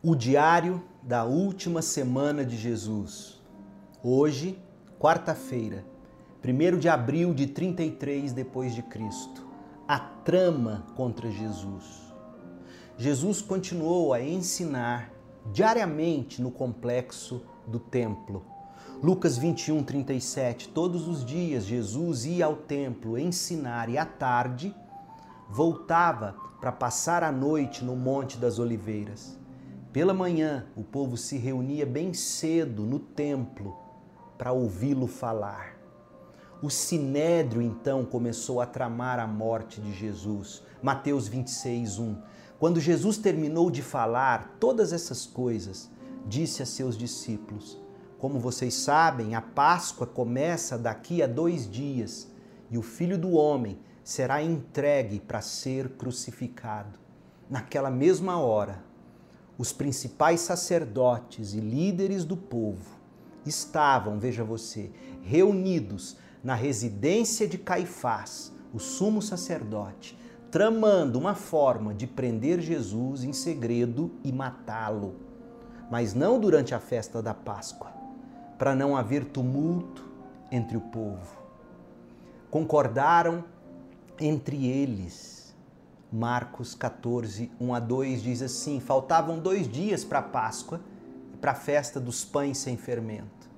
O diário da última semana de Jesus. Hoje, quarta-feira, 1 de abril de 33 depois de Cristo. A trama contra Jesus. Jesus continuou a ensinar diariamente no complexo do templo. Lucas 21, 37. Todos os dias Jesus ia ao templo ensinar e à tarde voltava para passar a noite no Monte das Oliveiras. Pela manhã, o povo se reunia bem cedo no templo para ouvi-lo falar. O sinédrio então começou a tramar a morte de Jesus. Mateus 26, 1. Quando Jesus terminou de falar todas essas coisas, disse a seus discípulos: Como vocês sabem, a Páscoa começa daqui a dois dias e o filho do homem será entregue para ser crucificado. Naquela mesma hora, os principais sacerdotes e líderes do povo estavam, veja você, reunidos na residência de Caifás, o sumo sacerdote, tramando uma forma de prender Jesus em segredo e matá-lo. Mas não durante a festa da Páscoa, para não haver tumulto entre o povo. Concordaram entre eles Marcos 14, 1 a 2 diz assim: Faltavam dois dias para a Páscoa e para a festa dos pães sem fermento.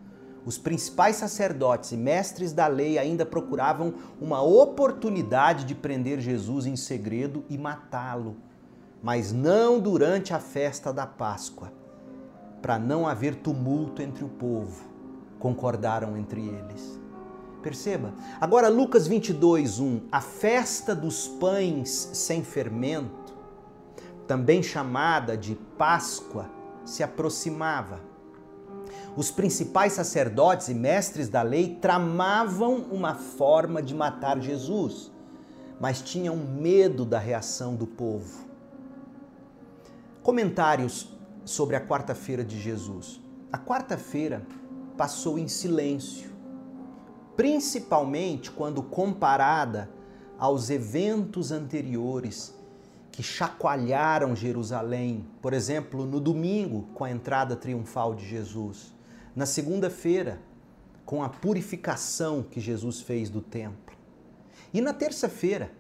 Os principais sacerdotes e mestres da lei ainda procuravam uma oportunidade de prender Jesus em segredo e matá-lo, mas não durante a festa da Páscoa, para não haver tumulto entre o povo, concordaram entre eles. Perceba. Agora, Lucas 22, 1. A festa dos pães sem fermento, também chamada de Páscoa, se aproximava. Os principais sacerdotes e mestres da lei tramavam uma forma de matar Jesus, mas tinham medo da reação do povo. Comentários sobre a quarta-feira de Jesus. A quarta-feira passou em silêncio principalmente quando comparada aos eventos anteriores que chacoalharam Jerusalém, por exemplo, no domingo, com a entrada triunfal de Jesus, na segunda-feira, com a purificação que Jesus fez do templo, e na terça-feira,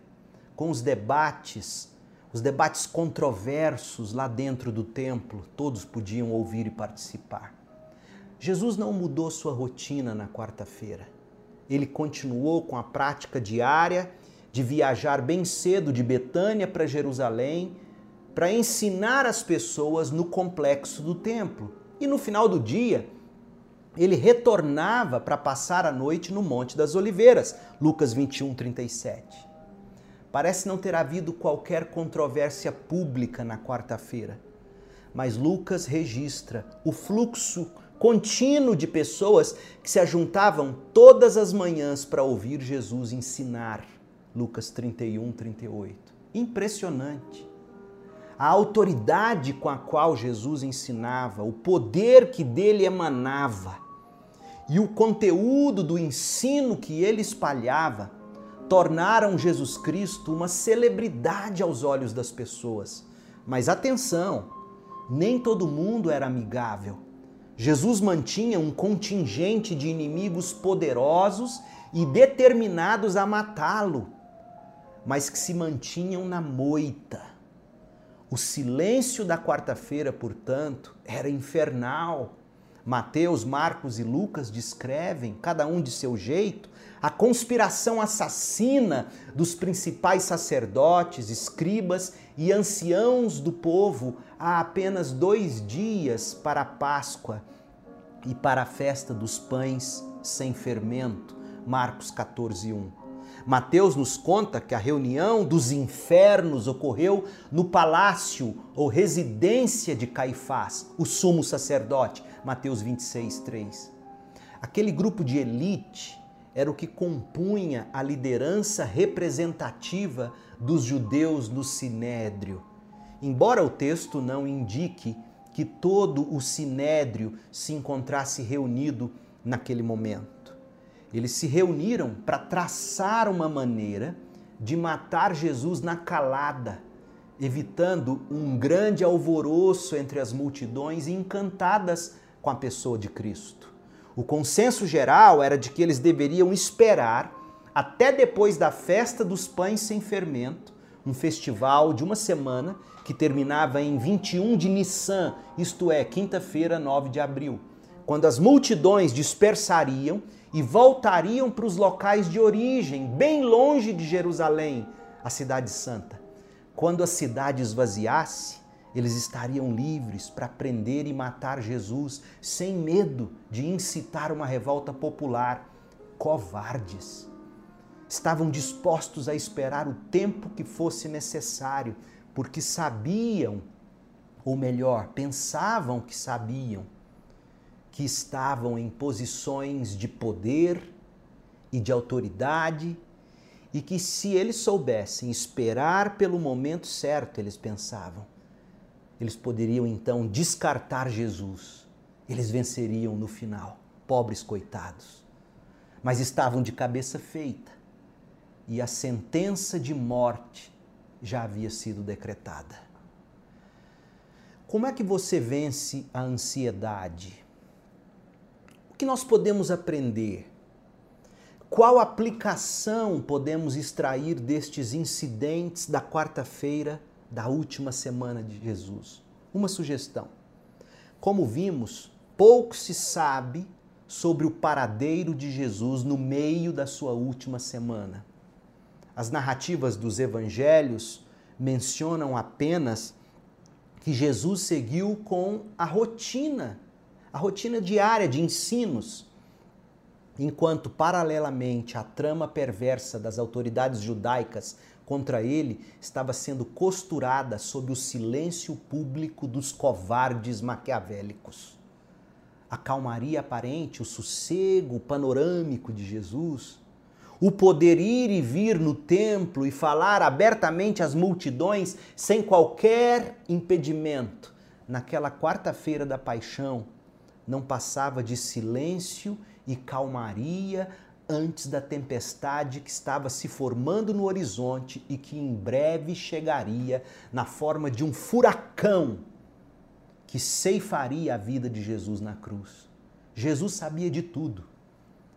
com os debates, os debates controversos lá dentro do templo, todos podiam ouvir e participar. Jesus não mudou sua rotina na quarta-feira ele continuou com a prática diária de viajar bem cedo de Betânia para Jerusalém para ensinar as pessoas no complexo do templo. E no final do dia, ele retornava para passar a noite no Monte das Oliveiras, Lucas 21, 37. Parece não ter havido qualquer controvérsia pública na quarta-feira, mas Lucas registra o fluxo contínuo de pessoas que se ajuntavam todas as manhãs para ouvir Jesus ensinar. Lucas 31, 38. Impressionante. A autoridade com a qual Jesus ensinava, o poder que dele emanava e o conteúdo do ensino que ele espalhava tornaram Jesus Cristo uma celebridade aos olhos das pessoas. Mas atenção, nem todo mundo era amigável Jesus mantinha um contingente de inimigos poderosos e determinados a matá-lo, mas que se mantinham na moita. O silêncio da quarta-feira, portanto, era infernal. Mateus, Marcos e Lucas descrevem, cada um de seu jeito, a conspiração assassina dos principais sacerdotes, escribas e anciãos do povo há apenas dois dias para a Páscoa e para a festa dos pães sem fermento. Marcos 14, 1. Mateus nos conta que a reunião dos infernos ocorreu no palácio ou residência de Caifás, o sumo sacerdote. Mateus 26, 3. Aquele grupo de elite era o que compunha a liderança representativa dos judeus no sinédrio. Embora o texto não indique que todo o sinédrio se encontrasse reunido naquele momento. Eles se reuniram para traçar uma maneira de matar Jesus na calada, evitando um grande alvoroço entre as multidões encantadas com a pessoa de Cristo. O consenso geral era de que eles deveriam esperar até depois da festa dos pães sem fermento, um festival de uma semana que terminava em 21 de Nissan, isto é, quinta-feira, 9 de abril, quando as multidões dispersariam e voltariam para os locais de origem, bem longe de Jerusalém, a cidade santa. Quando a cidade esvaziasse, eles estariam livres para prender e matar Jesus sem medo de incitar uma revolta popular. Covardes. Estavam dispostos a esperar o tempo que fosse necessário, porque sabiam, ou melhor, pensavam que sabiam, que estavam em posições de poder e de autoridade e que se eles soubessem esperar pelo momento certo, eles pensavam, eles poderiam então descartar Jesus. Eles venceriam no final, pobres coitados. Mas estavam de cabeça feita e a sentença de morte já havia sido decretada. Como é que você vence a ansiedade? O que nós podemos aprender qual aplicação podemos extrair destes incidentes da quarta-feira da última semana de Jesus? Uma sugestão. Como vimos, pouco se sabe sobre o paradeiro de Jesus no meio da sua última semana. As narrativas dos evangelhos mencionam apenas que Jesus seguiu com a rotina, a rotina diária de ensinos enquanto, paralelamente, a trama perversa das autoridades judaicas contra ele estava sendo costurada sob o silêncio público dos covardes maquiavélicos. A calmaria aparente, o sossego panorâmico de Jesus, o poder ir e vir no templo e falar abertamente às multidões sem qualquer impedimento, naquela quarta-feira da paixão, não passava de silêncio e calmaria antes da tempestade que estava se formando no horizonte e que em breve chegaria na forma de um furacão que ceifaria a vida de Jesus na cruz. Jesus sabia de tudo,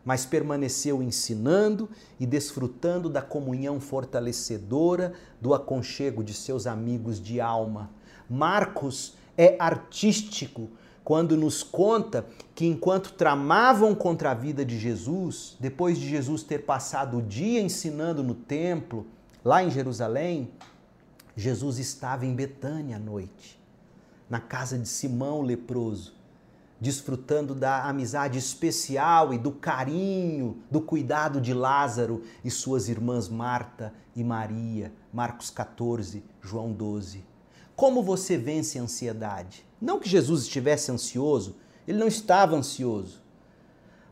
mas permaneceu ensinando e desfrutando da comunhão fortalecedora, do aconchego de seus amigos de alma. Marcos é artístico quando nos conta que enquanto tramavam contra a vida de Jesus, depois de Jesus ter passado o dia ensinando no templo, lá em Jerusalém, Jesus estava em Betânia à noite, na casa de Simão leproso, desfrutando da amizade especial e do carinho, do cuidado de Lázaro e suas irmãs Marta e Maria, Marcos 14, João 12. Como você vence a ansiedade? Não que Jesus estivesse ansioso, ele não estava ansioso.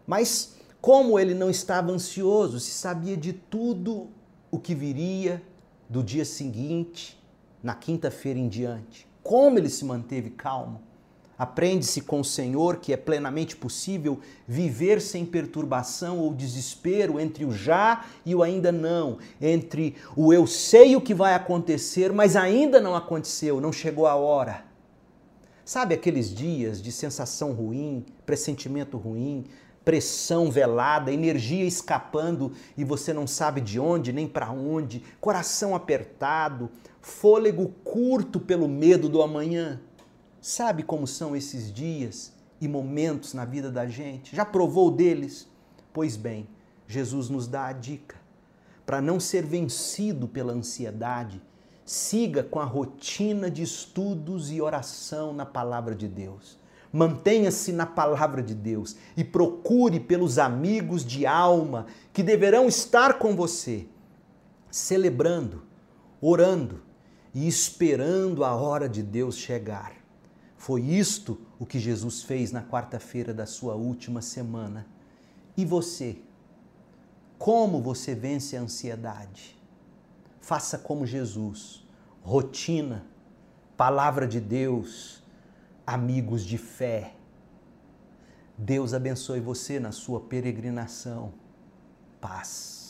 Mas como ele não estava ansioso, se sabia de tudo o que viria do dia seguinte, na quinta-feira em diante. Como ele se manteve calmo? Aprende-se com o Senhor que é plenamente possível viver sem perturbação ou desespero entre o já e o ainda não, entre o eu sei o que vai acontecer, mas ainda não aconteceu, não chegou a hora. Sabe aqueles dias de sensação ruim, pressentimento ruim, pressão velada, energia escapando e você não sabe de onde nem para onde, coração apertado, fôlego curto pelo medo do amanhã? Sabe como são esses dias e momentos na vida da gente? Já provou deles? Pois bem, Jesus nos dá a dica. Para não ser vencido pela ansiedade, siga com a rotina de estudos e oração na palavra de Deus. Mantenha-se na palavra de Deus e procure pelos amigos de alma que deverão estar com você, celebrando, orando e esperando a hora de Deus chegar. Foi isto o que Jesus fez na quarta-feira da sua última semana. E você? Como você vence a ansiedade? Faça como Jesus. Rotina, palavra de Deus, amigos de fé. Deus abençoe você na sua peregrinação. Paz.